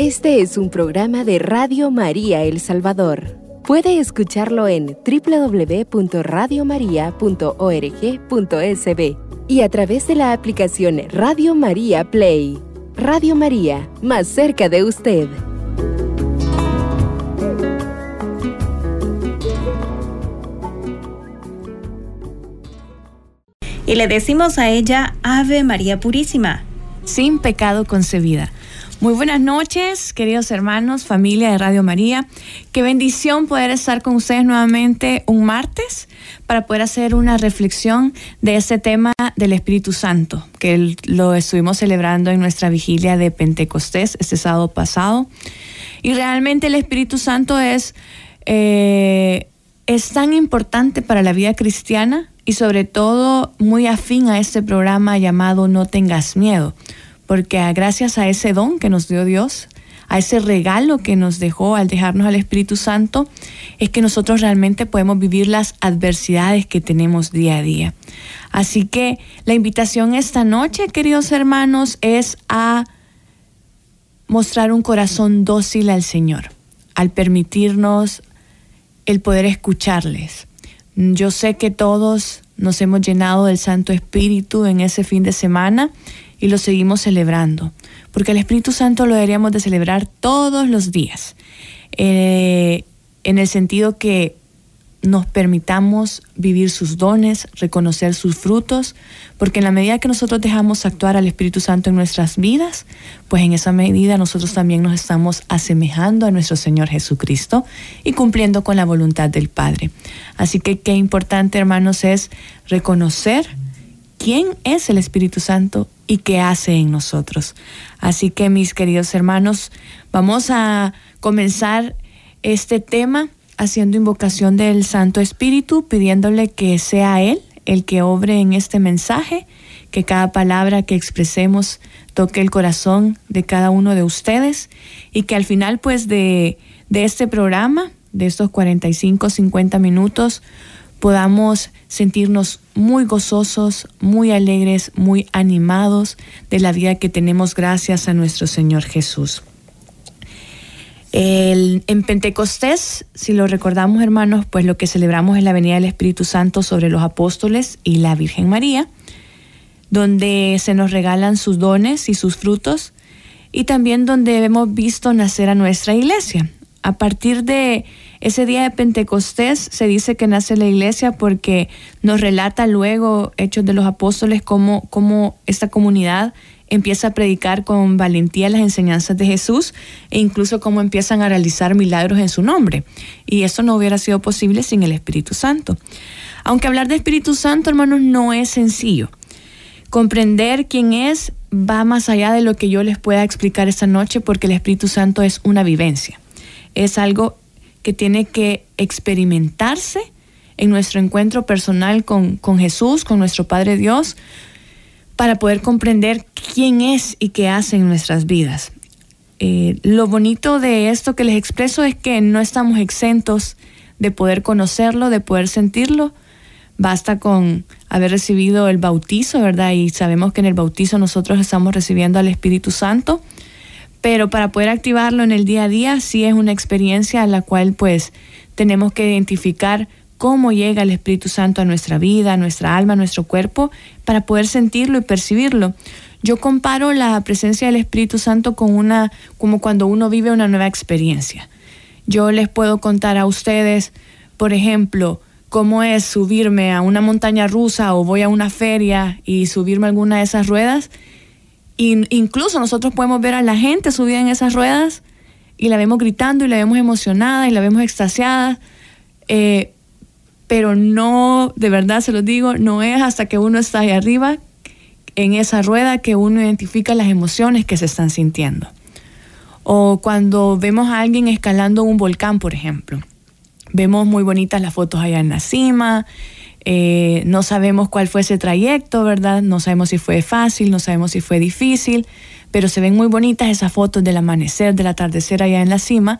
Este es un programa de Radio María El Salvador. Puede escucharlo en www.radiomaria.org.sb y a través de la aplicación Radio María Play. Radio María, más cerca de usted. Y le decimos a ella, Ave María Purísima, sin pecado concebida. Muy buenas noches, queridos hermanos, familia de Radio María. Qué bendición poder estar con ustedes nuevamente un martes para poder hacer una reflexión de este tema del Espíritu Santo, que lo estuvimos celebrando en nuestra vigilia de Pentecostés este sábado pasado. Y realmente el Espíritu Santo es, eh, es tan importante para la vida cristiana y sobre todo muy afín a este programa llamado No tengas miedo, porque gracias a ese don que nos dio Dios, a ese regalo que nos dejó al dejarnos al Espíritu Santo, es que nosotros realmente podemos vivir las adversidades que tenemos día a día. Así que la invitación esta noche, queridos hermanos, es a mostrar un corazón dócil al Señor, al permitirnos el poder escucharles yo sé que todos nos hemos llenado del Santo Espíritu en ese fin de semana y lo seguimos celebrando, porque el Espíritu Santo lo deberíamos de celebrar todos los días, eh, en el sentido que nos permitamos vivir sus dones, reconocer sus frutos, porque en la medida que nosotros dejamos actuar al Espíritu Santo en nuestras vidas, pues en esa medida nosotros también nos estamos asemejando a nuestro Señor Jesucristo y cumpliendo con la voluntad del Padre. Así que qué importante, hermanos, es reconocer quién es el Espíritu Santo y qué hace en nosotros. Así que mis queridos hermanos, vamos a comenzar este tema haciendo invocación del Santo Espíritu, pidiéndole que sea Él el que obre en este mensaje, que cada palabra que expresemos toque el corazón de cada uno de ustedes y que al final pues de, de este programa, de estos 45, 50 minutos, podamos sentirnos muy gozosos, muy alegres, muy animados de la vida que tenemos gracias a nuestro Señor Jesús en Pentecostés, si lo recordamos hermanos, pues lo que celebramos es la venida del Espíritu Santo sobre los apóstoles y la Virgen María, donde se nos regalan sus dones y sus frutos y también donde hemos visto nacer a nuestra iglesia. A partir de ese día de Pentecostés se dice que nace la iglesia porque nos relata luego Hechos de los Apóstoles cómo, cómo esta comunidad empieza a predicar con valentía las enseñanzas de Jesús e incluso cómo empiezan a realizar milagros en su nombre. Y eso no hubiera sido posible sin el Espíritu Santo. Aunque hablar de Espíritu Santo, hermanos, no es sencillo. Comprender quién es va más allá de lo que yo les pueda explicar esta noche porque el Espíritu Santo es una vivencia. Es algo que tiene que experimentarse en nuestro encuentro personal con, con Jesús, con nuestro Padre Dios, para poder comprender quién es y qué hace en nuestras vidas. Eh, lo bonito de esto que les expreso es que no estamos exentos de poder conocerlo, de poder sentirlo. Basta con haber recibido el bautizo, ¿verdad? Y sabemos que en el bautizo nosotros estamos recibiendo al Espíritu Santo, pero para poder activarlo en el día a día sí es una experiencia a la cual pues tenemos que identificar cómo llega el Espíritu Santo a nuestra vida, a nuestra alma, a nuestro cuerpo, para poder sentirlo y percibirlo. Yo comparo la presencia del Espíritu Santo con una, como cuando uno vive una nueva experiencia. Yo les puedo contar a ustedes, por ejemplo, cómo es subirme a una montaña rusa o voy a una feria y subirme a alguna de esas ruedas. Incluso nosotros podemos ver a la gente subida en esas ruedas y la vemos gritando y la vemos emocionada y la vemos extasiada. Eh, pero no, de verdad se lo digo, no es hasta que uno está ahí arriba, en esa rueda, que uno identifica las emociones que se están sintiendo. O cuando vemos a alguien escalando un volcán, por ejemplo. Vemos muy bonitas las fotos allá en la cima, eh, no sabemos cuál fue ese trayecto, ¿verdad? No sabemos si fue fácil, no sabemos si fue difícil, pero se ven muy bonitas esas fotos del amanecer, del atardecer allá en la cima.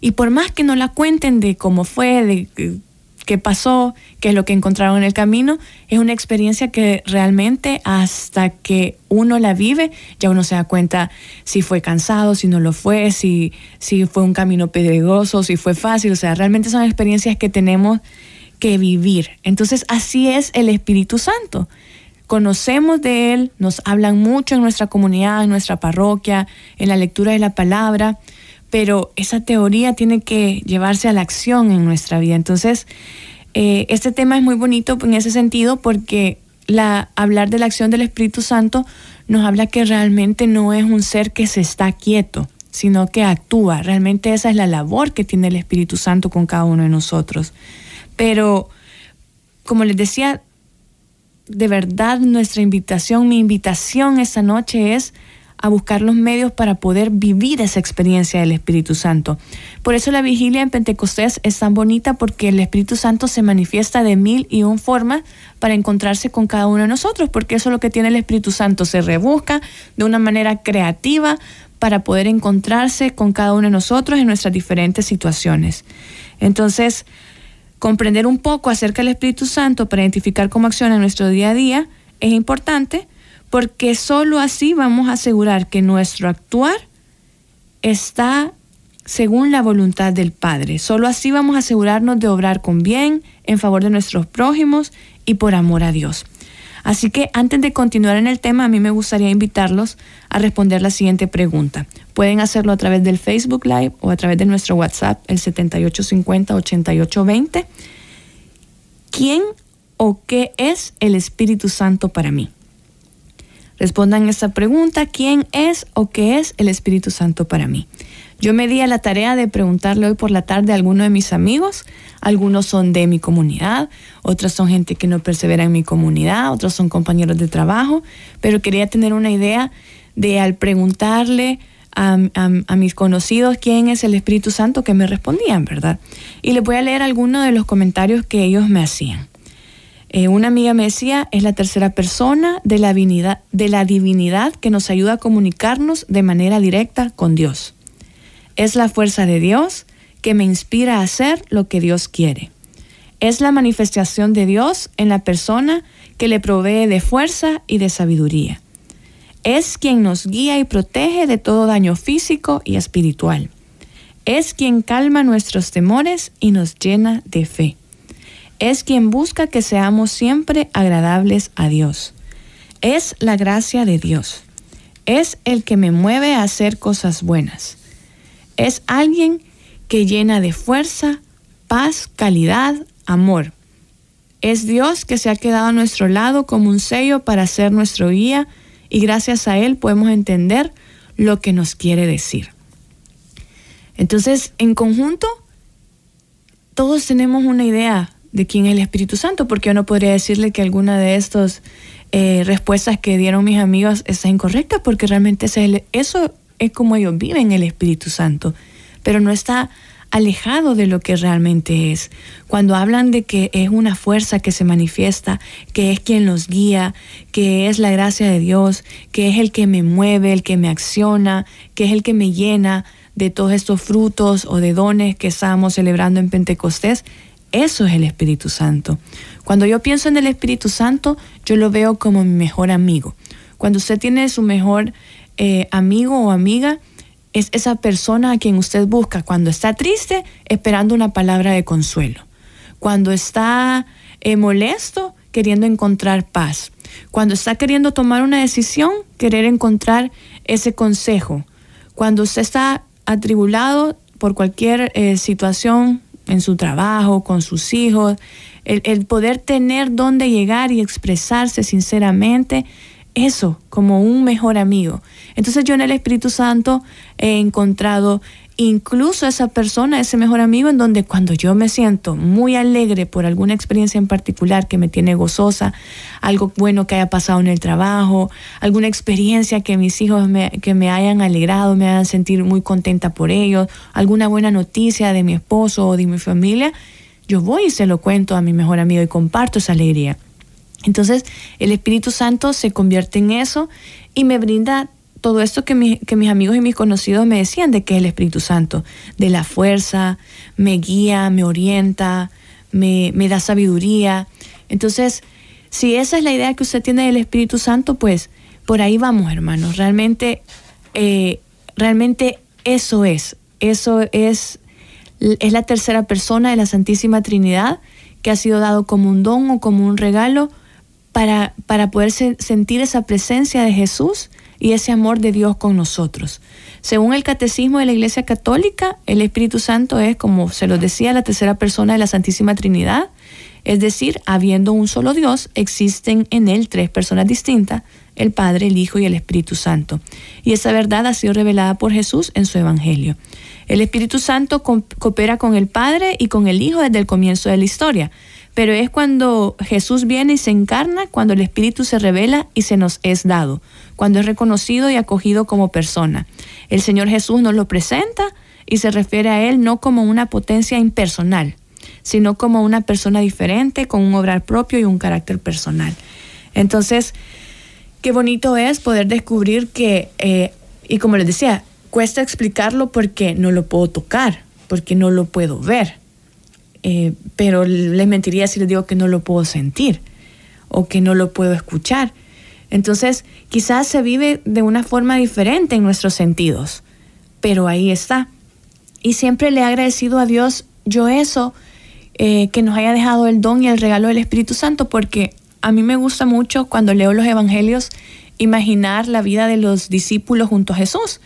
Y por más que no la cuenten de cómo fue, de qué pasó, qué es lo que encontraron en el camino. Es una experiencia que realmente hasta que uno la vive, ya uno se da cuenta si fue cansado, si no lo fue, si, si fue un camino pedregoso, si fue fácil. O sea, realmente son experiencias que tenemos que vivir. Entonces, así es el Espíritu Santo. Conocemos de Él, nos hablan mucho en nuestra comunidad, en nuestra parroquia, en la lectura de la palabra, pero esa teoría tiene que llevarse a la acción en nuestra vida. Entonces, eh, este tema es muy bonito en ese sentido porque la, hablar de la acción del Espíritu Santo nos habla que realmente no es un ser que se está quieto, sino que actúa. Realmente esa es la labor que tiene el Espíritu Santo con cada uno de nosotros. Pero, como les decía, de verdad nuestra invitación, mi invitación esta noche es a buscar los medios para poder vivir esa experiencia del Espíritu Santo. Por eso la vigilia en Pentecostés es tan bonita porque el Espíritu Santo se manifiesta de mil y un formas para encontrarse con cada uno de nosotros, porque eso es lo que tiene el Espíritu Santo, se rebusca de una manera creativa para poder encontrarse con cada uno de nosotros en nuestras diferentes situaciones. Entonces, comprender un poco acerca del Espíritu Santo para identificar cómo acciona en nuestro día a día es importante porque sólo así vamos a asegurar que nuestro actuar está según la voluntad del Padre. Solo así vamos a asegurarnos de obrar con bien, en favor de nuestros prójimos y por amor a Dios. Así que antes de continuar en el tema, a mí me gustaría invitarlos a responder la siguiente pregunta. Pueden hacerlo a través del Facebook Live o a través de nuestro WhatsApp, el 7850-8820. ¿Quién o qué es el Espíritu Santo para mí? Respondan esta pregunta, ¿quién es o qué es el Espíritu Santo para mí? Yo me di a la tarea de preguntarle hoy por la tarde a alguno de mis amigos. Algunos son de mi comunidad, otros son gente que no persevera en mi comunidad, otros son compañeros de trabajo, pero quería tener una idea de al preguntarle a, a, mis conocidos quién es el Espíritu Santo que me respondían, ¿verdad? Y les voy a leer algunos de los comentarios que ellos me hacían. Eh, una amiga me decía, es la tercera persona de la, divinidad, de la divinidad que nos ayuda a comunicarnos de manera directa con Dios. Es la fuerza de Dios que me inspira a hacer lo que Dios quiere. Es la manifestación de Dios en la persona que le provee de fuerza y de sabiduría. Es quien nos guía y protege de todo daño físico y espiritual. Es quien calma nuestros temores y nos llena de fe es quien busca que seamos siempre agradables a Dios. Es la gracia de Dios. Es el que me mueve a hacer cosas buenas. Es alguien que llena de fuerza, paz, calidad, amor. Es Dios que se ha quedado a nuestro lado como un sello para ser nuestro guía y gracias a Él podemos entender lo que nos quiere decir. Entonces, en conjunto, todos tenemos una idea de quién es el Espíritu Santo, porque yo no podría decirle que alguna de estas eh, respuestas que dieron mis amigos está incorrecta, porque realmente eso es como ellos viven el Espíritu Santo, pero no está alejado de lo que realmente es. Cuando hablan de que es una fuerza que se manifiesta, que es quien los guía, que es la gracia de Dios, que es el que me mueve, el que me acciona, que es el que me llena de todos estos frutos o de dones que estamos celebrando en Pentecostés, eso es el Espíritu Santo. Cuando yo pienso en el Espíritu Santo, yo lo veo como mi mejor amigo. Cuando usted tiene su mejor eh, amigo o amiga, es esa persona a quien usted busca cuando está triste, esperando una palabra de consuelo. Cuando está eh, molesto, queriendo encontrar paz. Cuando está queriendo tomar una decisión, querer encontrar ese consejo. Cuando usted está atribulado por cualquier eh, situación en su trabajo, con sus hijos, el, poder tener dónde llegar y expresarse sinceramente, eso como un mejor amigo. Entonces yo en el Espíritu Santo he encontrado incluso esa persona, ese mejor amigo, en donde cuando yo me siento muy alegre por alguna experiencia en particular que me tiene gozosa, algo bueno que haya pasado en el trabajo, alguna experiencia que mis hijos me, que me hayan alegrado, me hagan sentir muy contenta por ellos, alguna buena noticia de mi esposo o de mi familia, yo voy y se lo cuento a mi mejor amigo y comparto esa alegría. Entonces el Espíritu Santo se convierte en eso y me brinda todo esto que, mis amigos y mis conocidos me decían de que es el Espíritu Santo, de la fuerza, me guía, me orienta, me, me da sabiduría. Entonces, si esa es la idea que usted tiene del Espíritu Santo, pues por ahí vamos, hermanos. Realmente, eh, realmente eso es. Eso es, es la tercera persona de la Santísima Trinidad que ha sido dado como un don o como un regalo para, para poder sentir esa presencia de Jesús y ese amor de Dios con nosotros. Según el catecismo de la Iglesia Católica, el Espíritu Santo es, como se lo decía, la tercera persona de la Santísima Trinidad, es decir, habiendo un solo Dios, existen en él tres personas distintas, el Padre, el Hijo y el Espíritu Santo. Y esa verdad ha sido revelada por Jesús en su Evangelio. El Espíritu Santo coopera con el Padre y con el Hijo desde el comienzo de la historia pero es cuando Jesús viene y se encarna, cuando el Espíritu se revela y se nos es dado, cuando es reconocido y acogido como persona. El Señor Jesús nos lo presenta y se refiere a Él no como una potencia impersonal, sino como una persona diferente, con un obrar propio y un carácter personal. Entonces, qué bonito es poder descubrir que, eh, y como les decía, cuesta explicarlo porque no lo puedo tocar, porque no lo puedo ver eh, pero les mentiría si les digo que no lo puedo sentir o que no lo puedo escuchar. Entonces, quizás se vive de una forma diferente en nuestros sentidos, pero ahí está. Y siempre le he agradecido a Dios yo eso, eh, que nos haya dejado el don y el regalo del Espíritu Santo, porque a mí me gusta mucho cuando leo los Evangelios imaginar la vida de los discípulos junto a Jesús.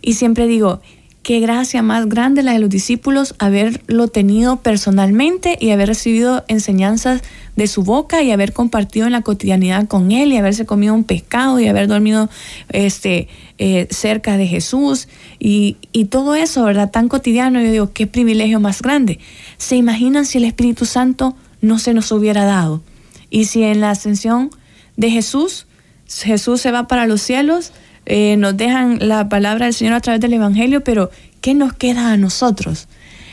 Y siempre digo, qué gracia más grande la de los discípulos haberlo tenido personalmente y haber recibido enseñanzas de su boca y haber compartido en la cotidianidad con él y haberse comido un pescado y haber dormido este, eh, cerca de Jesús y, y, todo eso, ¿verdad? Tan cotidiano, yo digo, qué privilegio más grande. ¿Se imaginan si el Espíritu Santo no se nos hubiera dado? Y si en la ascensión de Jesús, Jesús se va para los cielos, eh, nos dejan la palabra del Señor a través del Evangelio, pero ¿qué nos queda a nosotros?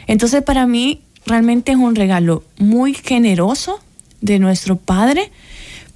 Entonces para mí realmente es un regalo muy generoso de nuestro Padre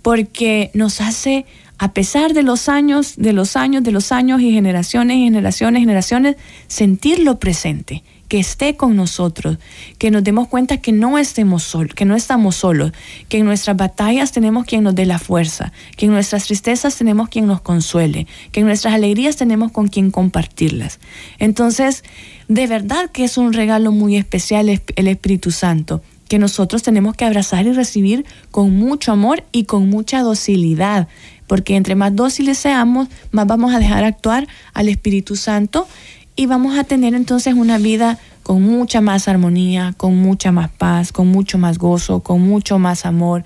porque nos hace, a pesar de los años, de los años, de los años y generaciones y generaciones, generaciones, sentirlo presente que esté con nosotros, que nos demos cuenta que no estemos solos, que no estamos solos, que en nuestras batallas tenemos quien nos dé la fuerza, que en nuestras tristezas tenemos quien nos consuele, que en nuestras alegrías tenemos con quien compartirlas. Entonces, de verdad que es un regalo muy especial el Espíritu Santo que nosotros tenemos que abrazar y recibir con mucho amor y con mucha docilidad, porque entre más dóciles seamos, más vamos a dejar actuar al Espíritu Santo y vamos a tener entonces una vida con mucha más armonía, con mucha más paz, con mucho más gozo, con mucho más amor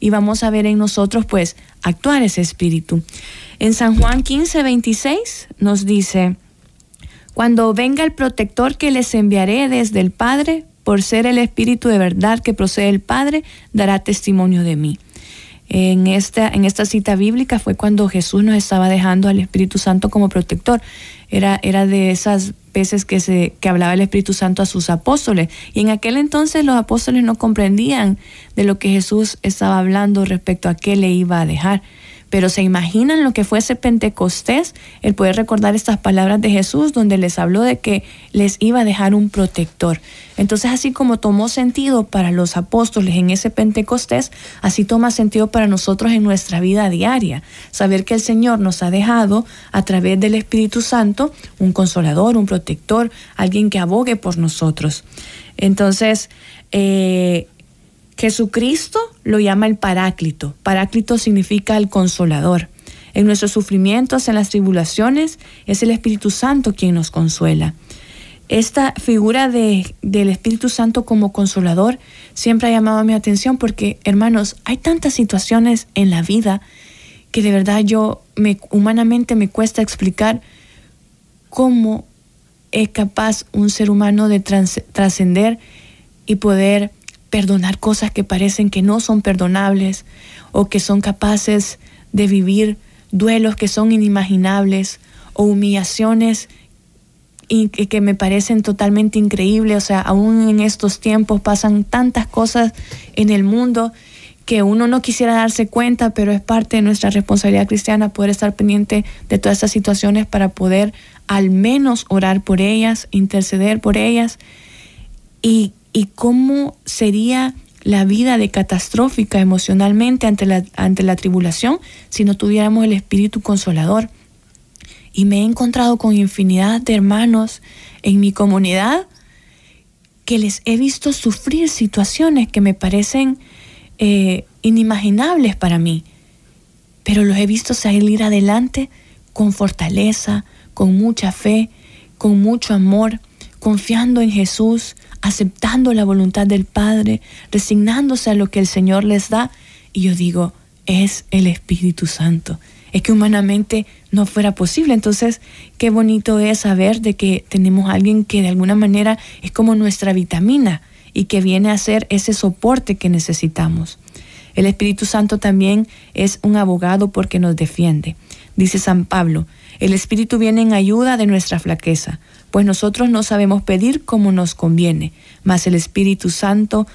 y vamos a ver en nosotros pues actuar ese espíritu. En San Juan 15, 26 nos dice, cuando venga el protector que les enviaré desde el Padre, por ser el espíritu de verdad que procede del Padre, dará testimonio de mí. En esta, en esta cita bíblica fue cuando Jesús nos estaba dejando al Espíritu Santo como protector era, era de esas veces que, se, que hablaba el Espíritu Santo a sus apóstoles. Y en aquel entonces los apóstoles no comprendían de lo que Jesús estaba hablando respecto a qué le iba a dejar. Pero se imaginan lo que fue ese Pentecostés, el poder recordar estas palabras de Jesús donde les habló de que les iba a dejar un protector. Entonces así como tomó sentido para los apóstoles en ese Pentecostés, así toma sentido para nosotros en nuestra vida diaria. Saber que el Señor nos ha dejado a través del Espíritu Santo un consolador, un protector, alguien que abogue por nosotros. Entonces, eh, Jesucristo lo llama el Paráclito. Paráclito significa el consolador. En nuestros sufrimientos, en las tribulaciones, es el Espíritu Santo quien nos consuela. Esta figura de, del Espíritu Santo como consolador siempre ha llamado mi atención porque, hermanos, hay tantas situaciones en la vida que de verdad yo me, humanamente me cuesta explicar cómo es capaz un ser humano de trascender y poder perdonar cosas que parecen que no son perdonables o que son capaces de vivir duelos que son inimaginables o humillaciones y que, me parecen totalmente increíbles. O sea, aún en estos tiempos pasan tantas cosas en el mundo que uno no quisiera darse cuenta, pero es parte de nuestra responsabilidad cristiana poder estar pendiente de todas estas situaciones para poder al menos orar por ellas, interceder por ellas y y cómo sería la vida de catastrófica emocionalmente ante la, ante la tribulación si no tuviéramos el Espíritu Consolador. Y me he encontrado con infinidad de hermanos en mi comunidad que les he visto sufrir situaciones que me parecen eh, inimaginables para mí, pero los he visto salir adelante con fortaleza, con mucha fe, con mucho amor, confiando en Jesús, aceptando la voluntad del Padre, resignándose a lo que el Señor les da. Y yo digo, es el Espíritu Santo. Es que humanamente no fuera posible. Entonces, qué bonito es saber de que tenemos alguien que de alguna manera es como nuestra vitamina y que viene a ser ese soporte que necesitamos. El Espíritu Santo también es un abogado porque nos defiende. Dice San Pablo, el Espíritu viene en ayuda de nuestra flaqueza, pues nosotros no sabemos pedir como nos conviene, mas el Espíritu Santo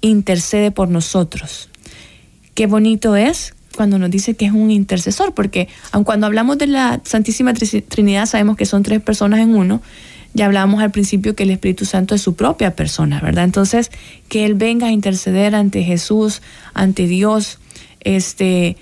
intercede por nosotros. Qué bonito es cuando nos dice que es un intercesor, porque aun cuando hablamos de la Santísima Trinidad sabemos que son tres personas en uno, ya hablábamos al principio que el Espíritu Santo es su propia persona, ¿verdad? Entonces, que Él venga a interceder ante Jesús, ante Dios, este,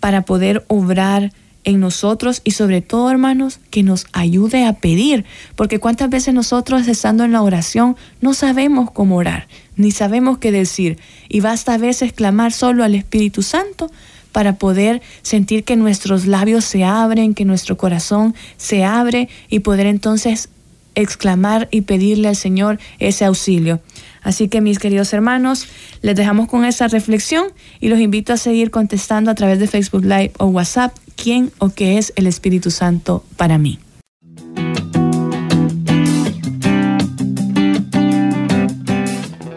para poder obrar en nosotros y sobre todo, hermanos, que nos ayude a pedir, porque cuántas veces nosotros estando en la oración no sabemos cómo orar, ni sabemos qué decir, y basta a veces clamar solo al Espíritu Santo para poder sentir que nuestros labios se abren, que nuestro corazón se abre y poder entonces exclamar y pedirle al Señor ese auxilio. Así que mis queridos hermanos, les dejamos con esa reflexión y los invito a seguir contestando a través de Facebook Live o WhatsApp quién o qué es el Espíritu Santo para mí.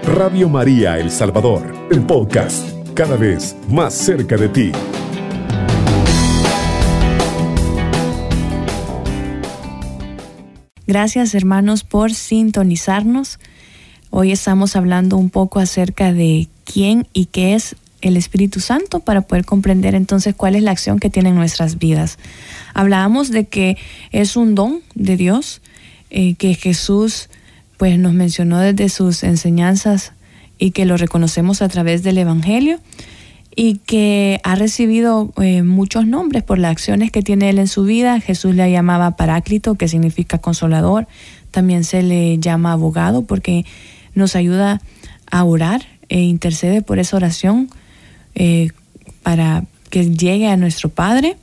Radio María El Salvador, el podcast, cada vez más cerca de ti. Gracias hermanos por sintonizarnos. Hoy estamos hablando un poco acerca de quién y qué es el Espíritu Santo para poder comprender entonces cuál es la acción que tiene en nuestras vidas. Hablábamos de que es un don de Dios, eh, que Jesús pues nos mencionó desde sus enseñanzas y que lo reconocemos a través del Evangelio y que ha recibido eh, muchos nombres por las acciones que tiene él en su vida. Jesús le llamaba Paráclito, que significa consolador. También se le llama abogado porque nos ayuda a orar e intercede por esa oración eh, para que llegue a nuestro Padre.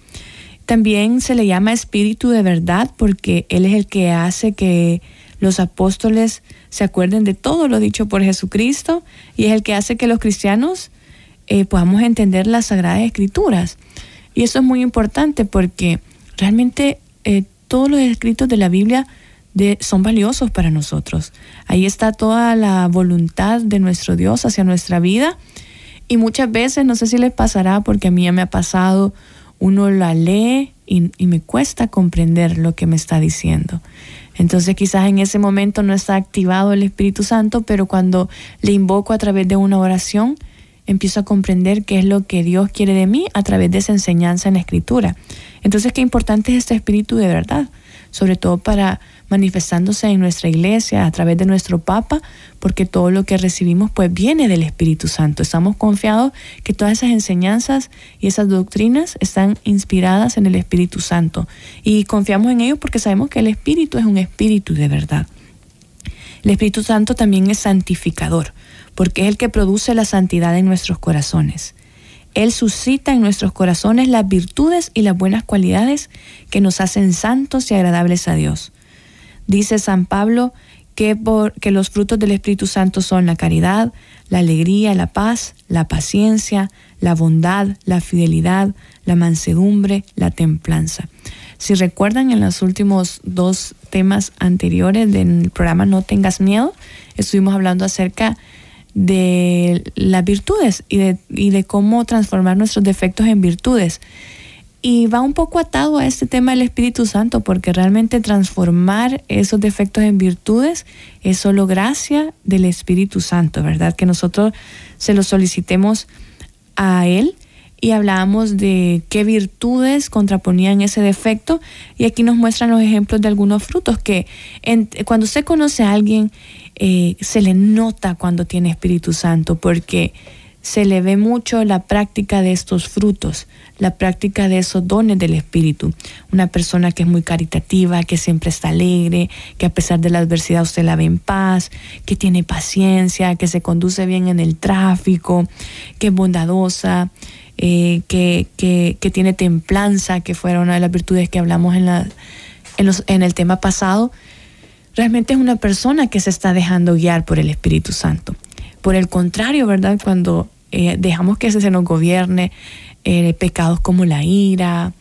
También se le llama Espíritu de verdad porque Él es el que hace que los apóstoles se acuerden de todo lo dicho por Jesucristo y es el que hace que los cristianos eh, podamos entender las Sagradas Escrituras. Y eso es muy importante porque realmente eh, todos los escritos de la Biblia son valiosos para nosotros. Ahí está toda la voluntad de nuestro Dios hacia nuestra vida y muchas veces, no sé si les pasará, porque a mí ya me ha pasado, uno la lee y, me cuesta comprender lo que me está diciendo. Entonces quizás en ese momento no está activado el Espíritu Santo, pero cuando le invoco a través de una oración, empiezo a comprender qué es lo que Dios quiere de mí a través de esa enseñanza en la Escritura. Entonces qué importante es este Espíritu de verdad, sobre todo para manifestándose en nuestra iglesia a través de nuestro Papa, porque todo lo que recibimos pues viene del Espíritu Santo. Estamos confiados que todas esas enseñanzas y esas doctrinas están inspiradas en el Espíritu Santo y confiamos en ello porque sabemos que el Espíritu es un Espíritu de verdad. El Espíritu Santo también es santificador, porque es el que produce la santidad en nuestros corazones. Él suscita en nuestros corazones las virtudes y las buenas cualidades que nos hacen santos y agradables a Dios. Dice San Pablo que, los frutos del Espíritu Santo son la caridad, la alegría, la paz, la paciencia, la bondad, la fidelidad, la mansedumbre, la templanza. Si recuerdan en los últimos dos temas anteriores del programa No tengas miedo, estuvimos hablando acerca de las virtudes y de, y de cómo transformar nuestros defectos en virtudes. Y va un poco atado a este tema del Espíritu Santo, porque realmente transformar esos defectos en virtudes es solo gracia del Espíritu Santo, ¿verdad? Que nosotros se lo solicitemos a Él y hablábamos de qué virtudes contraponían ese defecto y aquí nos muestran los ejemplos de algunos frutos que cuando se conoce a alguien eh, se le nota cuando tiene Espíritu Santo porque se le ve mucho la práctica de estos frutos, la práctica de esos dones del Espíritu. Una persona que es muy caritativa, que siempre está alegre, que a pesar de la adversidad usted la ve en paz, que tiene paciencia, que se conduce bien en el tráfico, que es bondadosa, eh, que, que, tiene templanza, que fue una de las virtudes que hablamos en, la, en, los, en el tema pasado. Realmente es una persona que se está dejando guiar por el Espíritu Santo. Por el contrario, ¿verdad? Cuando eh, dejamos que ese se nos gobierne, eh, pecados como la ira,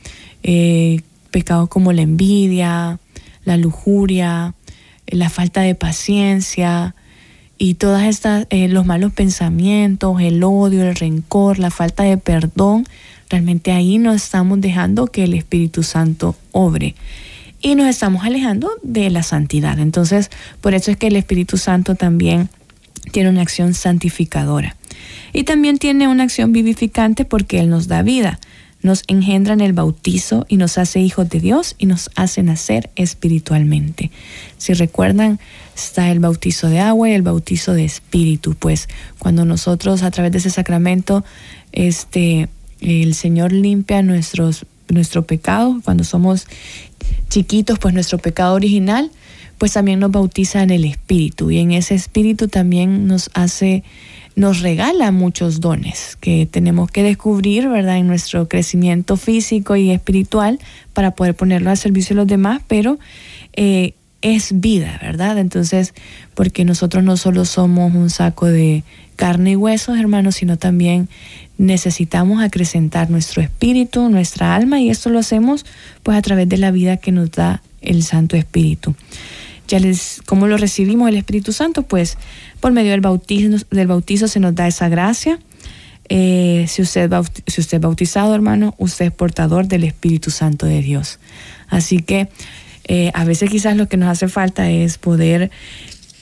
eh, pecados como la envidia, la lujuria, la falta de paciencia y todas estas, los malos pensamientos, el odio, el rencor, la falta de perdón, realmente ahí no estamos dejando que el Espíritu Santo obre y nos estamos alejando de la santidad. Entonces, por eso es que el Espíritu Santo también tiene una acción santificadora. Y también tiene una acción vivificante porque Él nos da vida, nos engendra en el bautizo y nos hace hijos de Dios y nos hace nacer espiritualmente. Si recuerdan, está el bautizo de agua y el bautizo de espíritu, pues cuando nosotros a través de ese sacramento, este, el Señor limpia nuestros, nuestro pecado, cuando somos chiquitos, pues nuestro pecado original, pues también nos bautiza en el espíritu y en ese espíritu también nos hace nos regala muchos dones que tenemos que descubrir, ¿verdad?, en nuestro crecimiento físico y espiritual para poder ponerlo al servicio de los demás, pero eh, es vida, ¿verdad? Entonces, porque nosotros no solo somos un saco de carne y huesos, hermanos, sino también necesitamos acrecentar nuestro espíritu, nuestra alma, y esto lo hacemos pues a través de la vida que nos da el Santo Espíritu. Ya les, ¿cómo lo recibimos el Espíritu Santo? Pues por medio del bautismo, del bautizo se nos da esa gracia. Eh, si, usted, si usted es bautizado, hermano, usted es portador del Espíritu Santo de Dios. Así que eh, a veces quizás lo que nos hace falta es poder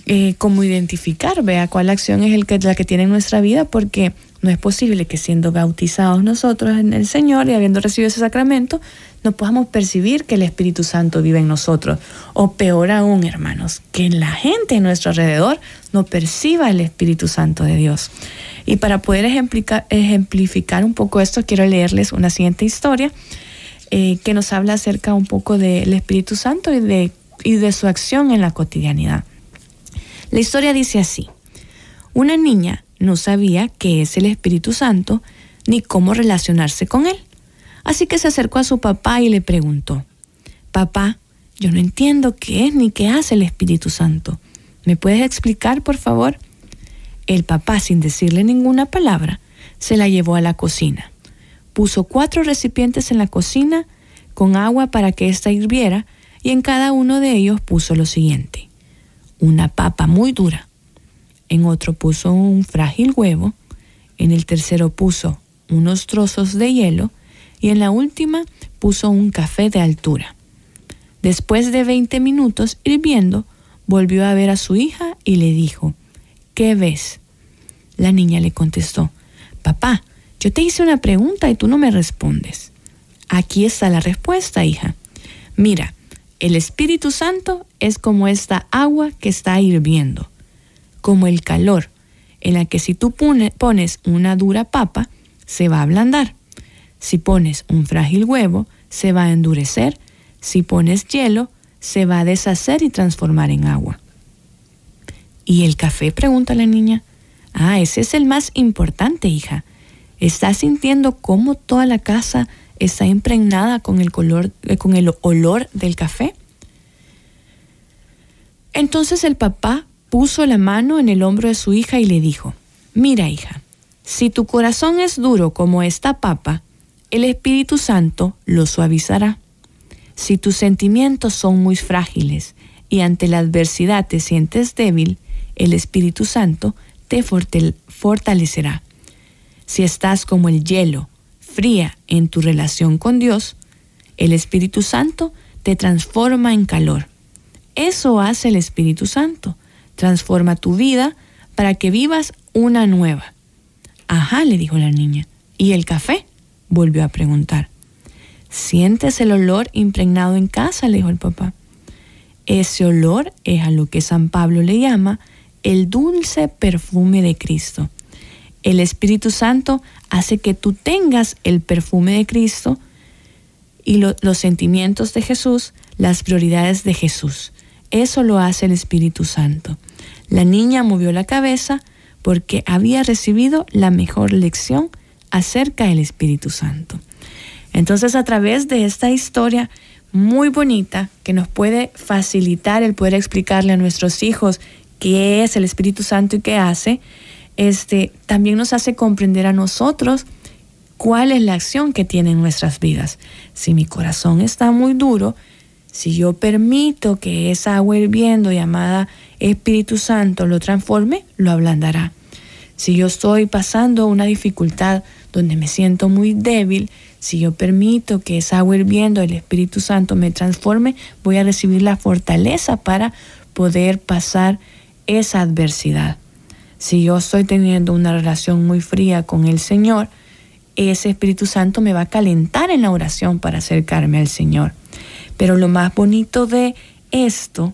eh, como identificar, vea cuál acción es el que, la que tiene en nuestra vida, porque no es posible que siendo bautizados nosotros en el Señor y habiendo recibido ese sacramento, no podamos percibir que el Espíritu Santo vive en nosotros. O peor aún, hermanos, que la gente en nuestro alrededor no perciba el Espíritu Santo de Dios. Y para poder ejemplificar un poco esto, quiero leerles una siguiente historia eh, que nos habla acerca un poco del Espíritu Santo y de, y de su acción en la cotidianidad. La historia dice así. Una niña no sabía qué es el Espíritu Santo ni cómo relacionarse con él. Así que se acercó a su papá y le preguntó, Papá, yo no entiendo qué es ni qué hace el Espíritu Santo. ¿Me puedes explicar, por favor? El papá, sin decirle ninguna palabra, se la llevó a la cocina. Puso cuatro recipientes en la cocina con agua para que ésta hirviera y en cada uno de ellos puso lo siguiente. Una papa muy dura. En otro puso un frágil huevo. En el tercero puso unos trozos de hielo y en la última puso un café de altura. Después de 20 minutos hirviendo, volvió a ver a su hija y le dijo, ¿qué ves? La niña le contestó, Papá, yo te hice una pregunta y tú no me respondes. Aquí está la respuesta, hija. Mira, el Espíritu Santo es como esta agua que está hirviendo, como el calor, en la que si tú pones una dura papa, se va a ablandar. Si pones un frágil huevo, se va a endurecer. Si pones hielo, se va a deshacer y transformar en agua. ¿Y el café? pregunta la niña. Ah, ese es el más importante, hija. ¿Estás sintiendo cómo toda la casa está impregnada con el, color, eh, con el olor del café? Entonces el papá puso la mano en el hombro de su hija y le dijo, Mira, hija, si tu corazón es duro como esta papa, el Espíritu Santo lo suavizará. Si tus sentimientos son muy frágiles y ante la adversidad te sientes débil, el Espíritu Santo te fortalecerá. Si estás como el hielo, fría en tu relación con Dios, el Espíritu Santo te transforma en calor. Eso hace el Espíritu Santo. Transforma tu vida para que vivas una nueva. Ajá, le dijo la niña. ¿Y el café? volvió a preguntar. ¿Sientes el olor impregnado en casa? le dijo el papá. Ese olor es a lo que San Pablo le llama el dulce perfume de Cristo. El Espíritu Santo hace que tú tengas el perfume de Cristo y los sentimientos de Jesús, las prioridades de Jesús. Eso lo hace el Espíritu Santo. La niña movió la cabeza porque había recibido la mejor lección acerca del Espíritu Santo. Entonces a través de esta historia muy bonita que nos puede facilitar el poder explicarle a nuestros hijos qué es el Espíritu Santo y qué hace, este, también nos hace comprender a nosotros cuál es la acción que tiene en nuestras vidas. Si mi corazón está muy duro, si yo permito que esa agua hirviendo llamada Espíritu Santo lo transforme, lo ablandará. Si yo estoy pasando una dificultad donde me siento muy débil, si yo permito que esa agua hirviendo el Espíritu Santo me transforme, voy a recibir la fortaleza para poder pasar esa adversidad. Si yo estoy teniendo una relación muy fría con el Señor, ese Espíritu Santo me va a calentar en la oración para acercarme al Señor. Pero lo más bonito de esto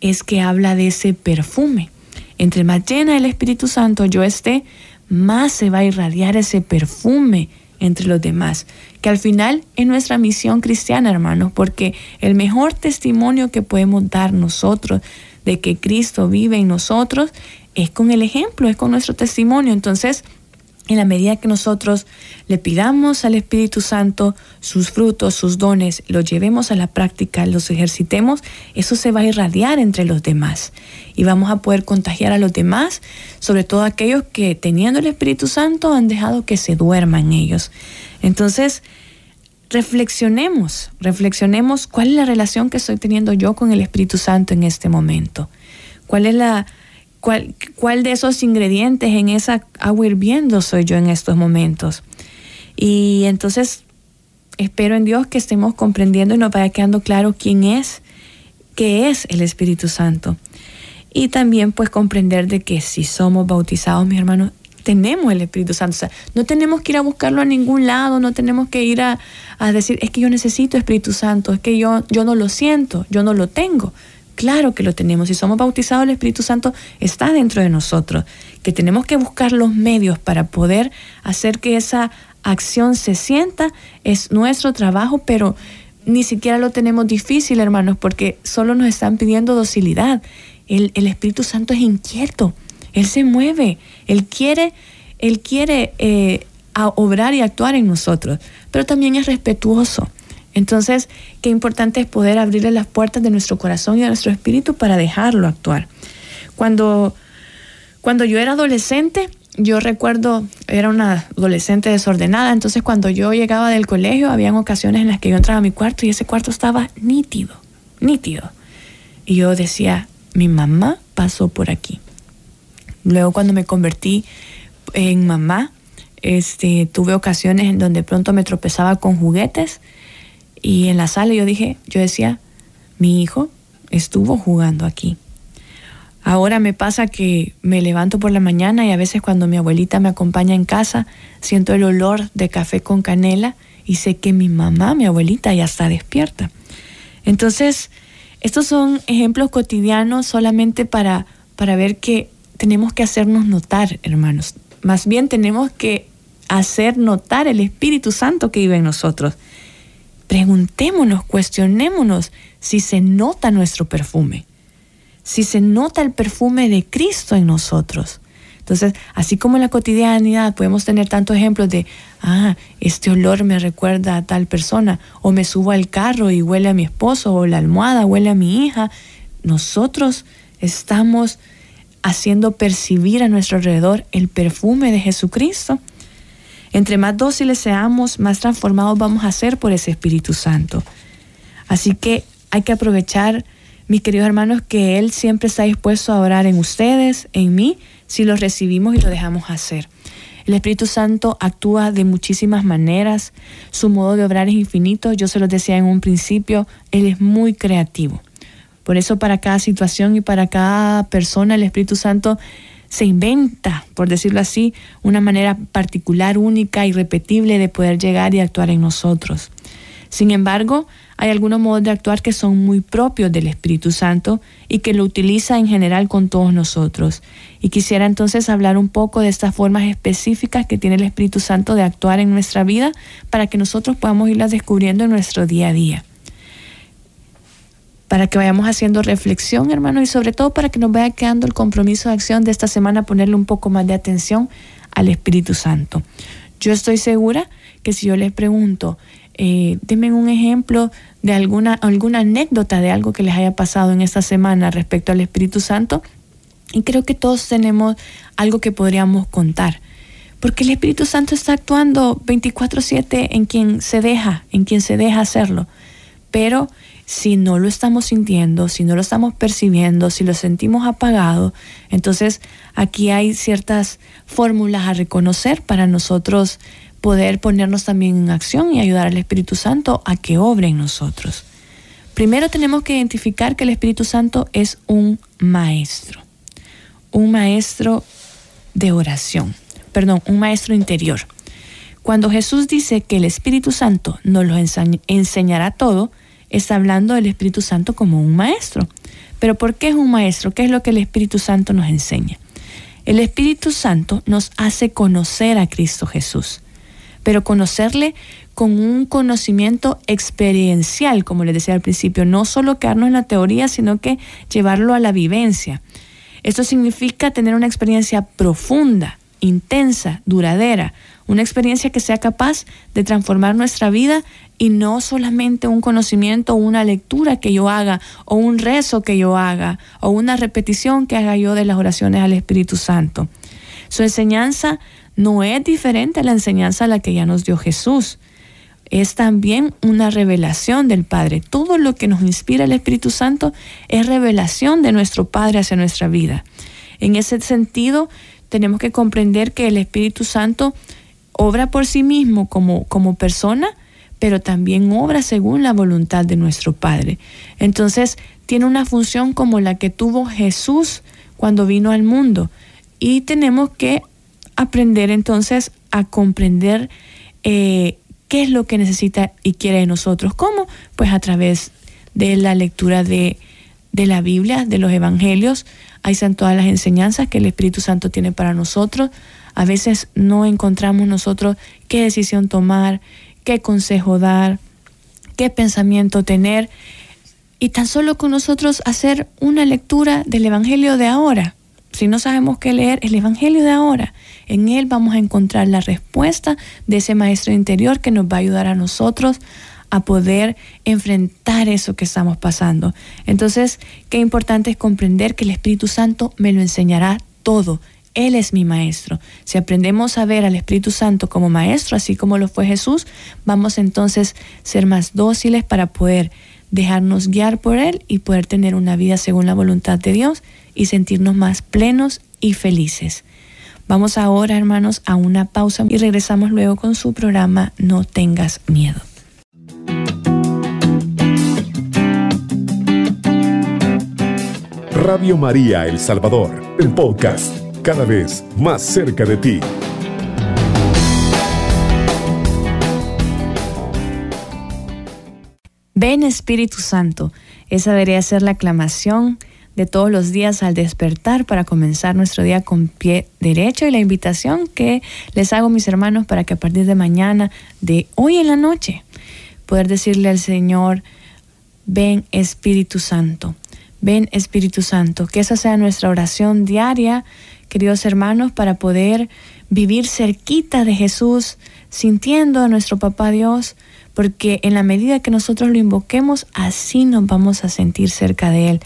es que habla de ese perfume. Entre más llena el Espíritu Santo yo esté, más se va a irradiar ese perfume entre los demás, que al final es nuestra misión cristiana, hermanos, porque el mejor testimonio que podemos dar nosotros de que Cristo vive en nosotros es con el ejemplo, es con nuestro testimonio. Entonces, en la medida que nosotros le pidamos al Espíritu Santo sus frutos, sus dones, los llevemos a la práctica, los ejercitemos, eso se va a irradiar entre los demás y vamos a poder contagiar a los demás, sobre todo aquellos que teniendo el Espíritu Santo han dejado que se duerman ellos. Entonces, reflexionemos, reflexionemos cuál es la relación que estoy teniendo yo con el Espíritu Santo en este momento. ¿Cuál es la ¿Cuál, ¿Cuál de esos ingredientes en esa agua hirviendo soy yo en estos momentos? Y entonces espero en Dios que estemos comprendiendo y nos vaya quedando claro quién es, qué es el Espíritu Santo. Y también pues comprender de que si somos bautizados, mis hermanos, tenemos el Espíritu Santo. O sea, no tenemos que ir a buscarlo a ningún lado, no tenemos que ir a, a decir, es que yo necesito Espíritu Santo, es que yo, yo no lo siento, yo no lo tengo. Claro que lo tenemos. Si somos bautizados, el Espíritu Santo está dentro de nosotros. Que tenemos que buscar los medios para poder hacer que esa acción se sienta es nuestro trabajo, pero ni siquiera lo tenemos difícil, hermanos, porque solo nos están pidiendo docilidad. El, Espíritu Santo es inquieto. Él se mueve. Él quiere, él quiere eh, obrar y actuar en nosotros, pero también es respetuoso. Entonces, qué importante es poder abrirle las puertas de nuestro corazón y de nuestro espíritu para dejarlo actuar. Cuando, cuando yo era adolescente, yo recuerdo, era una adolescente desordenada, entonces cuando yo llegaba del colegio, habían ocasiones en las que yo entraba a mi cuarto y ese cuarto estaba nítido, nítido. Y yo decía, mi mamá pasó por aquí. Luego cuando me convertí en mamá, este, tuve ocasiones en donde pronto me tropezaba con juguetes y en la sala yo dije, yo decía, mi hijo estuvo jugando aquí. Ahora me pasa que me levanto por la mañana y a veces cuando mi abuelita me acompaña en casa, siento el olor de café con canela y sé que mi mamá, mi abuelita, ya está despierta. Entonces, estos son ejemplos cotidianos solamente para, para ver que tenemos que hacernos notar, hermanos. Más bien tenemos que hacer notar el Espíritu Santo que vive en nosotros preguntémonos, cuestionémonos si se nota nuestro perfume, si se nota el perfume de Cristo en nosotros. Entonces, así como en la cotidianidad podemos tener tantos ejemplos de, ah, este olor me recuerda a tal persona, o me subo al carro y huele a mi esposo, o la almohada huele a mi hija, nosotros estamos haciendo percibir a nuestro alrededor el perfume de Jesucristo. Entre más dóciles seamos, más transformados vamos a ser por ese Espíritu Santo. Así que hay que aprovechar, mis queridos hermanos, que Él siempre está dispuesto a orar en ustedes, en mí, si lo recibimos y lo dejamos hacer. El Espíritu Santo actúa de muchísimas maneras, su modo de obrar es infinito, yo se lo decía en un principio, Él es muy creativo. Por eso para cada situación y para cada persona el Espíritu Santo se inventa, por decirlo así, una manera particular, única, irrepetible de poder llegar y actuar en nosotros. Sin embargo, hay algunos modos de actuar que son muy propios del Espíritu Santo y que lo utiliza en general con todos nosotros. Y quisiera entonces hablar un poco de estas formas específicas que tiene el Espíritu Santo de actuar en nuestra vida para que nosotros podamos irlas descubriendo en nuestro día a día. Para que vayamos haciendo reflexión, hermano, y sobre todo para que nos vaya quedando el compromiso de acción de esta semana, ponerle un poco más de atención al Espíritu Santo. Yo estoy segura que si yo les pregunto, eh, denme un ejemplo de alguna, alguna anécdota de algo que les haya pasado en esta semana respecto al Espíritu Santo. Y creo que todos tenemos algo que podríamos contar. Porque el Espíritu Santo está actuando 24/7 en quien se deja, en quien se deja hacerlo. Pero si no lo estamos sintiendo, si no lo estamos percibiendo, si lo sentimos apagado, entonces aquí hay ciertas fórmulas a reconocer para nosotros poder ponernos también en acción y ayudar al Espíritu Santo a que obre en nosotros. Primero tenemos que identificar que el Espíritu Santo es un maestro, un maestro de oración, perdón, un maestro interior. Cuando Jesús dice que el Espíritu Santo nos lo enseñará todo, está hablando del Espíritu Santo como un maestro. Pero ¿por qué es un maestro? ¿Qué es lo que el Espíritu Santo nos enseña? El Espíritu Santo nos hace conocer a Cristo Jesús pero conocerle con un conocimiento experiencial, como les decía al principio, no solo quedarnos en la teoría, sino que llevarlo a la vivencia. Esto significa tener una experiencia profunda, intensa, duradera, una experiencia que sea capaz de transformar nuestra vida y no solamente un conocimiento o una lectura que yo haga o un rezo que yo haga o una repetición que haga yo de las oraciones al Espíritu Santo. Su enseñanza no es diferente a la enseñanza a la que ya nos dio Jesús. Es también una revelación del Padre. Todo lo que nos inspira el Espíritu Santo es revelación de nuestro Padre hacia nuestra vida. En ese sentido, tenemos que comprender que el Espíritu Santo obra por sí mismo como, como persona, pero también obra según la voluntad de nuestro Padre. Entonces, tiene una función como la que tuvo Jesús cuando vino al mundo. Y tenemos que aprender entonces a comprender eh, qué es lo que necesita y quiere de nosotros. ¿Cómo? Pues a través de la lectura de, de la Biblia, de los Evangelios. Ahí están todas las enseñanzas que el Espíritu Santo tiene para nosotros. A veces no encontramos nosotros qué decisión tomar, qué consejo dar, qué pensamiento tener. Y tan solo con nosotros hacer una lectura del Evangelio de ahora. Si no sabemos qué leer, el Evangelio de ahora. En Él vamos a encontrar la respuesta de ese maestro interior que nos va a ayudar a nosotros a poder enfrentar eso que estamos pasando. Entonces, qué importante es comprender que el Espíritu Santo me lo enseñará todo. Él es mi maestro. Si aprendemos a ver al Espíritu Santo como maestro, así como lo fue Jesús, vamos entonces a ser más dóciles para poder dejarnos guiar por Él y poder tener una vida según la voluntad de Dios y sentirnos más plenos y felices. Vamos ahora, hermanos, a una pausa y regresamos luego con su programa No tengas miedo. Radio María El Salvador, el podcast, cada vez más cerca de ti. Ven Espíritu Santo, esa debería ser la aclamación de todos los días al despertar para comenzar nuestro día con pie derecho y la invitación que les hago mis hermanos para que a partir de mañana, de hoy en la noche, poder decirle al Señor, ven Espíritu Santo, ven Espíritu Santo, que esa sea nuestra oración diaria, queridos hermanos, para poder vivir cerquita de Jesús, sintiendo a nuestro Papá Dios, porque en la medida que nosotros lo invoquemos, así nos vamos a sentir cerca de Él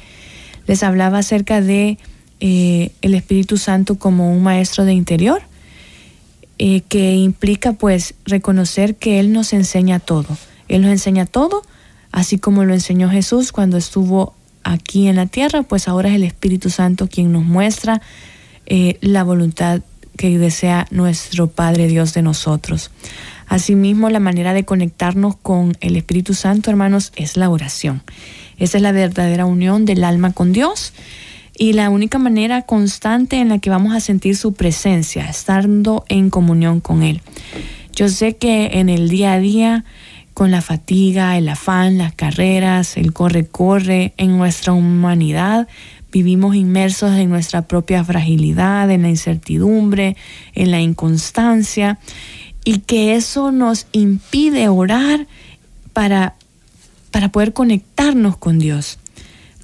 les hablaba acerca de eh, el Espíritu Santo como un maestro de interior, eh, que implica pues reconocer que Él nos enseña todo. Él nos enseña todo, así como lo enseñó Jesús cuando estuvo aquí en la tierra, pues ahora es el Espíritu Santo quien nos muestra eh, la voluntad que desea nuestro Padre Dios de nosotros. Asimismo, la manera de conectarnos con el Espíritu Santo, hermanos, es la oración. Esa es la verdadera unión del alma con Dios y la única manera constante en la que vamos a sentir su presencia, estando en comunión con Él. Yo sé que en el día a día con la fatiga, el afán, las carreras, el corre-corre en nuestra humanidad. Vivimos inmersos en nuestra propia fragilidad, en la incertidumbre, en la inconstancia, y que eso nos impide orar para, para poder conectarnos con Dios.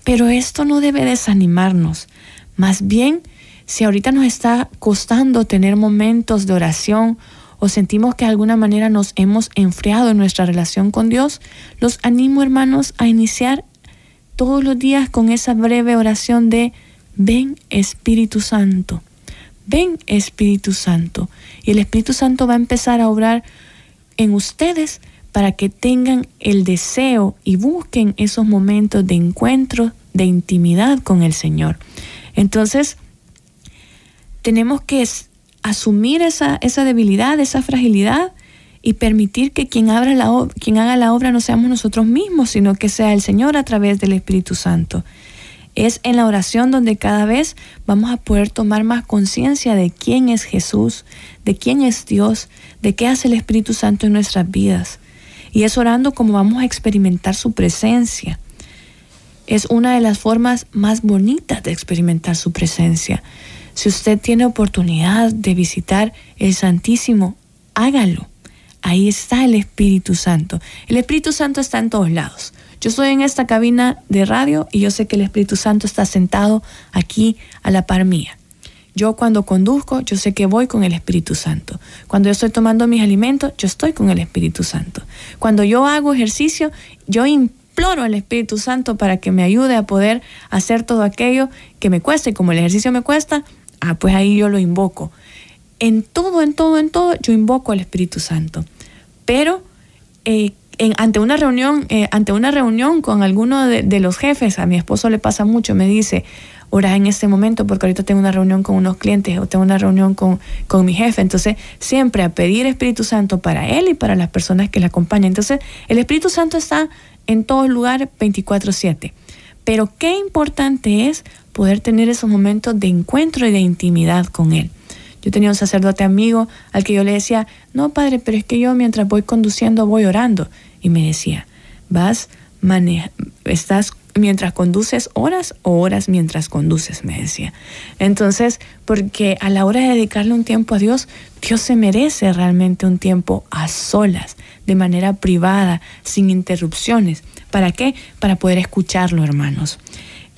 Pero esto no debe desanimarnos. Más bien, si ahorita nos está costando tener momentos de oración o sentimos que de alguna manera nos hemos enfriado en nuestra relación con Dios, los animo hermanos a iniciar todos los días con esa breve oración de ven Espíritu Santo, ven Espíritu Santo. Y el Espíritu Santo va a empezar a obrar en ustedes para que tengan el deseo y busquen esos momentos de encuentro, de intimidad con el Señor. Entonces, tenemos que asumir esa, esa debilidad, esa fragilidad y permitir que quien, haga la obra no seamos nosotros mismos, sino que sea el Señor a través del Espíritu Santo. Es en la oración donde cada vez vamos a poder tomar más conciencia de quién es Jesús, de quién es Dios, de qué hace el Espíritu Santo en nuestras vidas. Y es orando como vamos a experimentar su presencia. Es una de las formas más bonitas de experimentar su presencia. Si usted tiene oportunidad de visitar el Santísimo, hágalo. Ahí está el Espíritu Santo. El Espíritu Santo está en todos lados. Yo estoy en esta cabina de radio y yo sé que el Espíritu Santo está sentado aquí a la par mía. Yo cuando conduzco, yo sé que voy con el Espíritu Santo. Cuando yo estoy tomando mis alimentos, yo estoy con el Espíritu Santo. Cuando yo hago ejercicio, yo imploro al Espíritu Santo para que me ayude a poder hacer todo aquello que me cuesta y como el ejercicio me cuesta, ah, pues ahí yo lo invoco. En todo, en todo, en todo, yo invoco al Espíritu Santo. Pero eh, ante una reunión, eh, ante una reunión con alguno de, los jefes, a mi esposo le pasa mucho, me dice, ora en este momento porque ahorita tengo una reunión con unos clientes o tengo una reunión con, con mi jefe. Entonces, siempre a pedir Espíritu Santo para él y para las personas que le acompañan. Entonces, el Espíritu Santo está en todo lugar 24/7. Pero qué importante es poder tener esos momentos de encuentro y de intimidad con Él. Yo tenía un sacerdote amigo al que yo le decía, no, padre, pero es que yo mientras voy conduciendo voy orando. Y me decía, vas, maneja, estás mientras conduces horas o horas mientras conduces, me decía. Entonces, porque a la hora de dedicarle un tiempo a Dios, Dios se merece realmente un tiempo a solas, de manera privada, sin interrupciones. ¿Para qué? Para poder escucharlo, hermanos.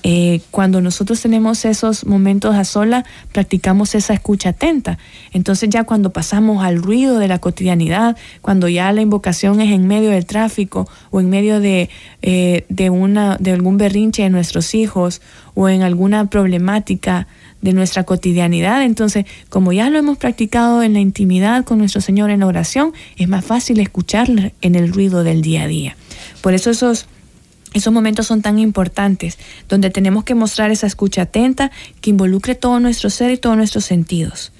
Eh, cuando nosotros tenemos esos momentos a sola, practicamos esa escucha atenta. Entonces ya cuando pasamos al ruido de la cotidianidad, cuando ya la invocación es en medio del tráfico o en medio de, eh, de, una, de algún berrinche de nuestros hijos o en alguna problemática de nuestra cotidianidad, entonces como ya lo hemos practicado en la intimidad con nuestro Señor en la oración, es más fácil escucharle en el ruido del día a día. Por eso esos esos momentos son tan importantes, donde tenemos que mostrar esa escucha atenta que involucre todo nuestro ser y todos nuestros sentidos.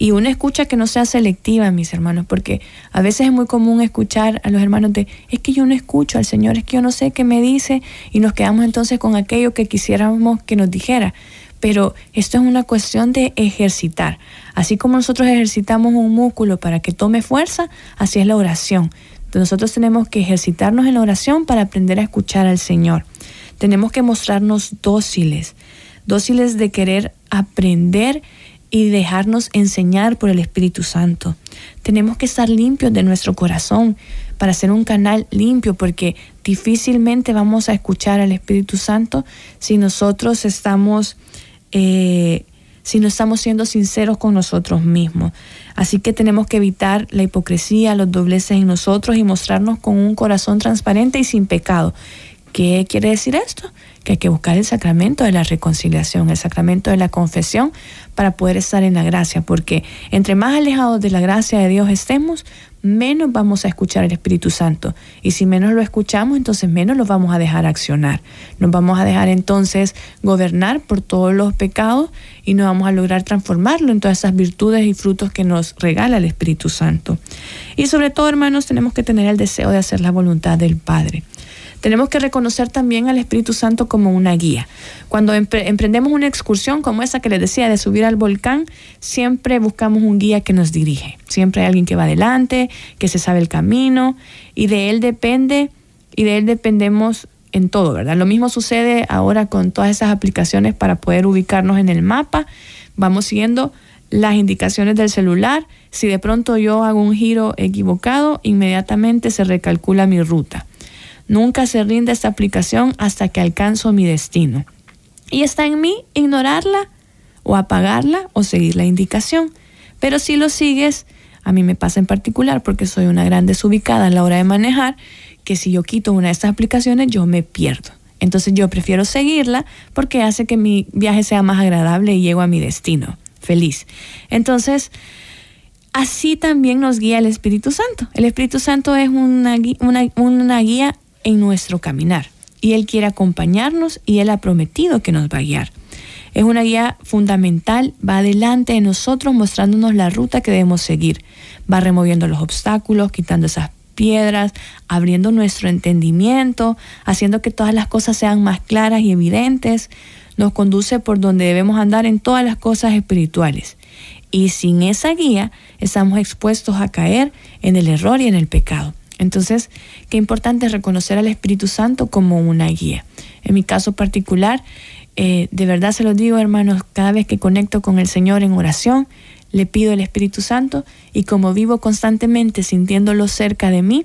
Y una escucha que no sea selectiva, mis hermanos, porque a veces es muy común escuchar a los hermanos de, es que yo no escucho al Señor, es que yo no sé qué me dice, y nos quedamos entonces con aquello que quisiéramos que nos dijera. Pero esto es una cuestión de ejercitar. Así como nosotros ejercitamos un músculo para que tome fuerza, así es la oración nosotros tenemos que ejercitarnos en la oración para aprender a escuchar al Señor. Tenemos que mostrarnos dóciles, dóciles de querer aprender y dejarnos enseñar por el Espíritu Santo. Tenemos que estar limpios de nuestro corazón para ser un canal limpio, porque difícilmente vamos a escuchar al Espíritu Santo si nosotros estamos eh, si no estamos siendo sinceros con nosotros mismos. Así que tenemos que evitar la hipocresía, los dobleces en nosotros y mostrarnos con un corazón transparente y sin pecado. ¿Qué quiere decir esto? Que hay que buscar el sacramento de la reconciliación, el sacramento de la confesión para poder estar en la gracia, porque entre más alejados de la gracia de Dios estemos, menos vamos a escuchar el Espíritu Santo. Y si menos lo escuchamos, entonces menos lo vamos a dejar accionar. Nos vamos a dejar entonces gobernar por todos los pecados y no vamos a lograr transformarlo en todas esas virtudes y frutos que nos regala el Espíritu Santo. Y sobre todo, hermanos, tenemos que tener el deseo de hacer la voluntad del Padre. Tenemos que reconocer también al Espíritu Santo como una guía. Cuando emprendemos una excursión como esa que les decía de subir al volcán, siempre buscamos un guía que nos dirige. Siempre hay alguien que va adelante, que se sabe el camino y de él depende y de él dependemos en todo, ¿verdad? Lo mismo sucede ahora con todas esas aplicaciones para poder ubicarnos en el mapa. Vamos siguiendo las indicaciones del celular. Si de pronto yo hago un giro equivocado, inmediatamente se recalcula mi ruta. Nunca se rinde esta aplicación hasta que alcanzo mi destino. Y está en mí ignorarla o apagarla o seguir la indicación. Pero si lo sigues, a mí me pasa en particular porque soy una gran desubicada a la hora de manejar, que si yo quito una de estas aplicaciones yo me pierdo. Entonces yo prefiero seguirla porque hace que mi viaje sea más agradable y llego a mi destino feliz. Entonces, así también nos guía el Espíritu Santo. El Espíritu Santo es una, una, guía en nuestro caminar y Él quiere acompañarnos y Él ha prometido que nos va a guiar. Es una guía fundamental, va adelante de nosotros mostrándonos la ruta que debemos seguir. Va removiendo los obstáculos, quitando esas piedras, abriendo nuestro entendimiento, haciendo que todas las cosas sean más claras y evidentes. Nos conduce por donde debemos andar en todas las cosas espirituales. Y sin esa guía estamos expuestos a caer en el error y en el pecado. Entonces, qué importante es reconocer al Espíritu Santo como una guía. En mi caso particular, eh, de verdad se lo digo, hermanos, cada vez que conecto con el Señor en oración, le pido el Espíritu Santo y como vivo constantemente sintiéndolo cerca de mí,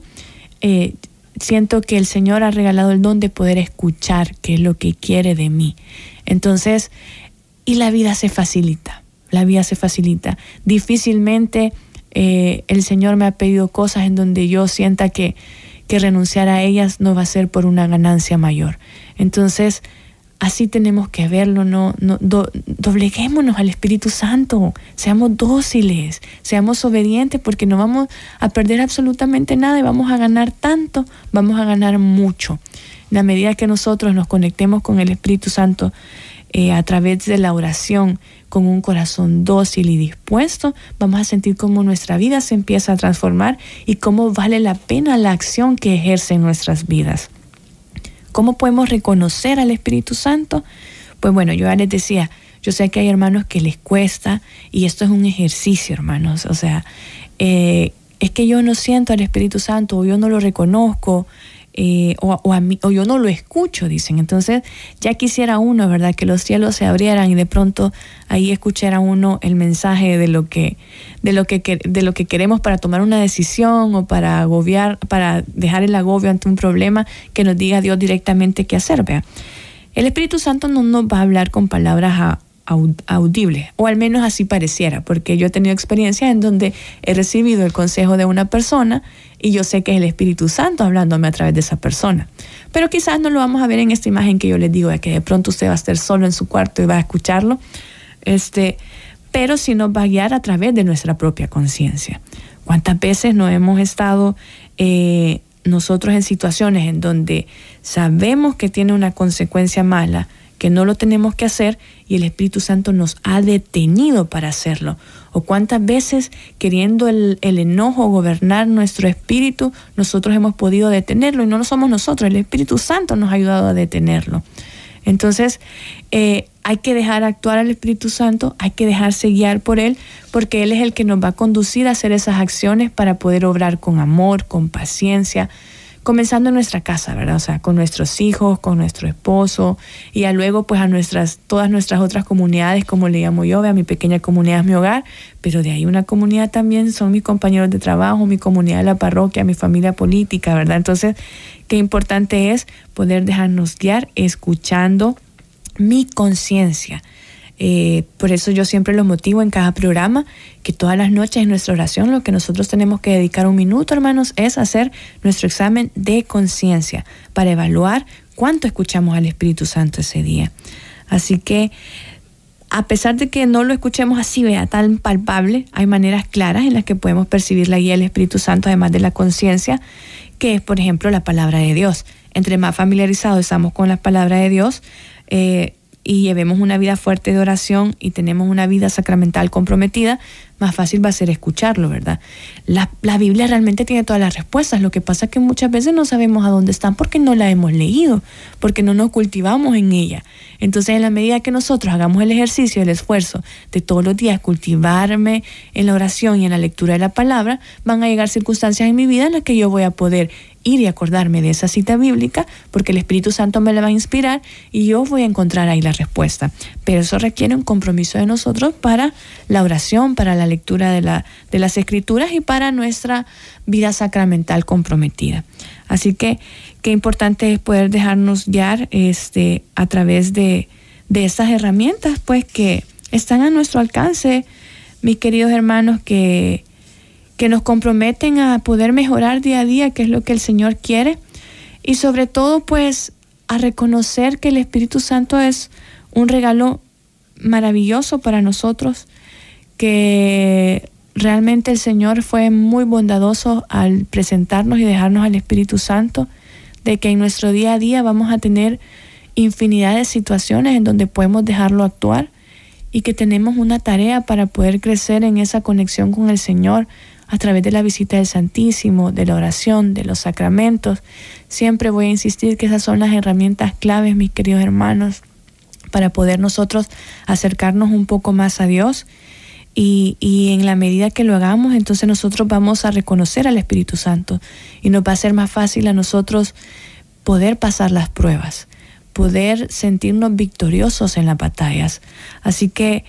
eh, siento que el Señor ha regalado el don de poder escuchar qué es lo que quiere de mí. Entonces, y la vida se facilita, la vida se facilita. Difícilmente eh, el Señor me ha pedido cosas en donde yo sienta que, que renunciar a ellas no va a ser por una ganancia mayor. Entonces, Así tenemos que verlo, no, no dobleguémonos al Espíritu Santo, seamos dóciles, seamos obedientes porque no vamos a perder absolutamente nada y vamos a ganar tanto, vamos a ganar mucho. En la medida que nosotros nos conectemos con el Espíritu Santo eh, a través de la oración, con un corazón dócil y dispuesto, vamos a sentir cómo nuestra vida se empieza a transformar y cómo vale la pena la acción que ejerce en nuestras vidas. ¿Cómo podemos reconocer al Espíritu Santo? Pues bueno, yo ya les decía, yo sé que hay hermanos que les cuesta y esto es un ejercicio, hermanos. O sea, eh, es que yo no siento al Espíritu Santo o yo no lo reconozco eh, o, a mí, o yo no lo escucho, dicen. Entonces, ya quisiera uno, ¿verdad? Que los cielos se abrieran y de pronto ahí escuchara uno el mensaje de lo que, de lo que, de lo que queremos para tomar una decisión o para agobiar, para dejar el agobio ante un problema, que nos diga Dios directamente qué hacer, vea. El Espíritu Santo no nos va a hablar con palabras a, audible, o al menos así pareciera, porque yo he tenido experiencias en donde he recibido el consejo de una persona y yo sé que es el Espíritu Santo hablándome a través de esa persona. Pero quizás no lo vamos a ver en esta imagen que yo les digo, de que de pronto usted va a estar solo en su cuarto y va a escucharlo, este, pero sí nos va a guiar a través de nuestra propia conciencia. ¿Cuántas veces no hemos estado eh, nosotros en situaciones en donde sabemos que tiene una consecuencia mala, que no lo tenemos que hacer y el Espíritu Santo nos ha detenido para hacerlo. O cuántas veces queriendo el, enojo gobernar nuestro espíritu, nosotros hemos podido detenerlo y no lo somos nosotros, el Espíritu Santo nos ha ayudado a detenerlo. Entonces, eh, hay que dejar actuar al Espíritu Santo, hay que dejarse guiar por Él, porque Él es el que nos va a conducir a hacer esas acciones para poder obrar con amor, con paciencia, comenzando en nuestra casa, ¿verdad? O sea, con nuestros hijos, con nuestro esposo y ya luego pues a nuestras, todas nuestras otras comunidades, como le llamo yo, a mi pequeña comunidad es mi hogar, pero de ahí una comunidad también son mis compañeros de trabajo, mi comunidad de la parroquia, mi familia política, ¿verdad? Entonces, qué importante es poder dejarnos guiar escuchando mi conciencia eh, por eso yo siempre lo motivo en cada programa, que todas las noches en nuestra oración lo que nosotros tenemos que dedicar un minuto, hermanos, es hacer nuestro examen de conciencia para evaluar cuánto escuchamos al Espíritu Santo ese día. Así que a pesar de que no lo escuchemos así, vea, tan palpable, hay maneras claras en las que podemos percibir la guía del Espíritu Santo, además de la conciencia, que es, por ejemplo, la palabra de Dios. Entre más familiarizados estamos con la palabra de Dios, eh, y llevemos una vida fuerte de oración y tenemos una vida sacramental comprometida, más fácil va a ser escucharlo, ¿verdad? La, la, Biblia realmente tiene todas las respuestas, lo que pasa es que muchas veces no sabemos a dónde están porque no la hemos leído, porque no nos cultivamos en ella. Entonces, en la medida que nosotros hagamos el ejercicio, el esfuerzo de todos los días cultivarme en la oración y en la lectura de la palabra, van a llegar circunstancias en mi vida en las que yo voy a poder ir y acordarme de esa cita bíblica, porque el Espíritu Santo me la va a inspirar y yo voy a encontrar ahí la respuesta. Pero eso requiere un compromiso de nosotros para la oración, para la lectura de, la, de las Escrituras y para nuestra vida sacramental comprometida. Así que qué importante es poder dejarnos guiar este, a través de, de estas herramientas, pues que están a nuestro alcance, mis queridos hermanos, que que nos comprometen a poder mejorar día a día, que es lo que el Señor quiere, y sobre todo pues a reconocer que el Espíritu Santo es un regalo maravilloso para nosotros, que realmente el Señor fue muy bondadoso al presentarnos y dejarnos al Espíritu Santo, de que en nuestro día a día vamos a tener infinidad de situaciones en donde podemos dejarlo actuar y que tenemos una tarea para poder crecer en esa conexión con el Señor, a través de la visita del Santísimo, de la oración, de los sacramentos. Siempre voy a insistir que esas son las herramientas claves, mis queridos hermanos, para poder nosotros acercarnos un poco más a Dios. Y, y, en la medida que lo hagamos, entonces nosotros vamos a reconocer al Espíritu Santo y nos va a ser más fácil a nosotros poder pasar las pruebas, poder sentirnos victoriosos en las batallas. Así que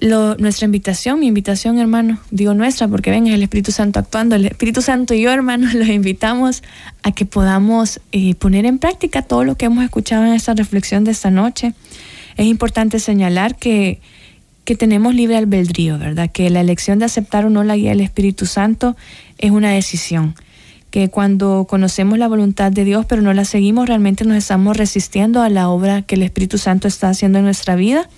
nuestra invitación, mi invitación, hermano, digo nuestra porque ven, es el Espíritu Santo actuando, el Espíritu Santo y yo, hermanos, los invitamos a que podamos eh, poner en práctica todo lo que hemos escuchado en esta reflexión de esta noche. Es importante señalar que, que tenemos libre albedrío, ¿verdad? Que la elección de aceptar o no la guía del Espíritu Santo es una decisión. Que cuando conocemos la voluntad de Dios pero no la seguimos, realmente nos estamos resistiendo a la obra que el Espíritu Santo está haciendo en nuestra vida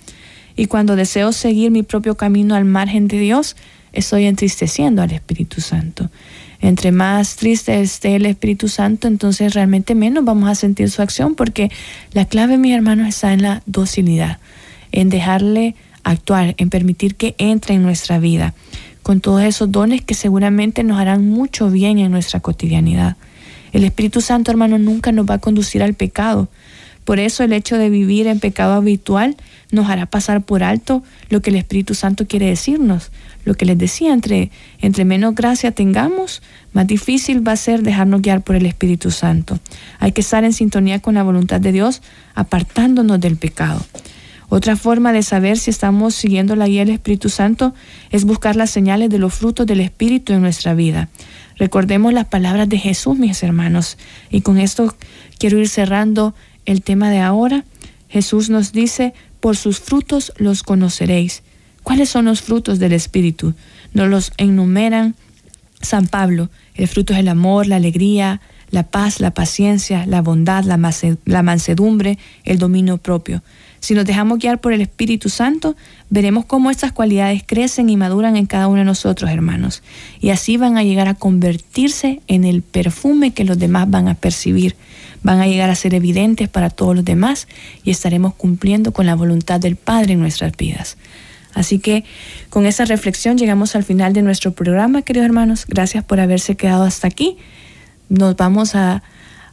y cuando deseo seguir mi propio camino al margen de Dios, estoy entristeciendo al Espíritu Santo. Entre más triste esté el Espíritu Santo, entonces realmente menos vamos a sentir su acción, porque la clave, mis hermanos, está en la docilidad, en dejarle actuar, en permitir que entre en nuestra vida, con todos esos dones que seguramente nos harán mucho bien en nuestra cotidianidad. El Espíritu Santo, hermano, nunca nos va a conducir al pecado. Por eso el hecho de vivir en pecado habitual nos hará pasar por alto lo que el Espíritu Santo quiere decirnos. Lo que les decía, entre, entre menos gracia tengamos, más difícil va a ser dejarnos guiar por el Espíritu Santo. Hay que estar en sintonía con la voluntad de Dios, apartándonos del pecado. Otra forma de saber si estamos siguiendo la guía del Espíritu Santo es buscar las señales de los frutos del Espíritu en nuestra vida. Recordemos las palabras de Jesús, mis hermanos. Y con esto quiero ir cerrando el tema de ahora. Jesús nos dice, por sus frutos los conoceréis. ¿Cuáles son los frutos del Espíritu? Nos los enumeran San Pablo. El fruto es el amor, la alegría, la paz, la paciencia, la bondad, la, mansedumbre, el dominio propio. Si nos dejamos guiar por el Espíritu Santo, veremos cómo estas cualidades crecen y maduran en cada uno de nosotros, hermanos. Y así van a llegar a convertirse en el perfume que los demás van a percibir van a llegar a ser evidentes para todos los demás y estaremos cumpliendo con la voluntad del Padre en nuestras vidas. Así que con esa reflexión llegamos al final de nuestro programa, queridos hermanos. Gracias por haberse quedado hasta aquí. Nos vamos a,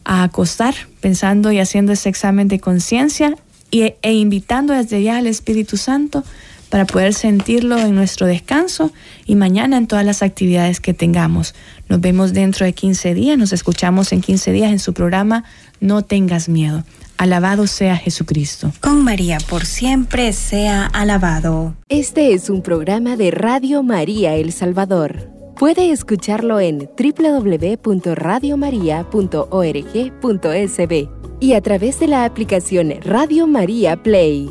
acostar pensando y haciendo ese examen de conciencia e invitando desde ya al Espíritu Santo para poder sentirlo en nuestro descanso y mañana en todas las actividades que tengamos. Nos vemos dentro de 15 días, nos escuchamos en 15 días en su programa No tengas miedo. Alabado sea Jesucristo. Con María por siempre sea alabado. Este es un programa de Radio María El Salvador. Puede escucharlo en www.radiomaria.org.sb y a través de la aplicación Radio María Play.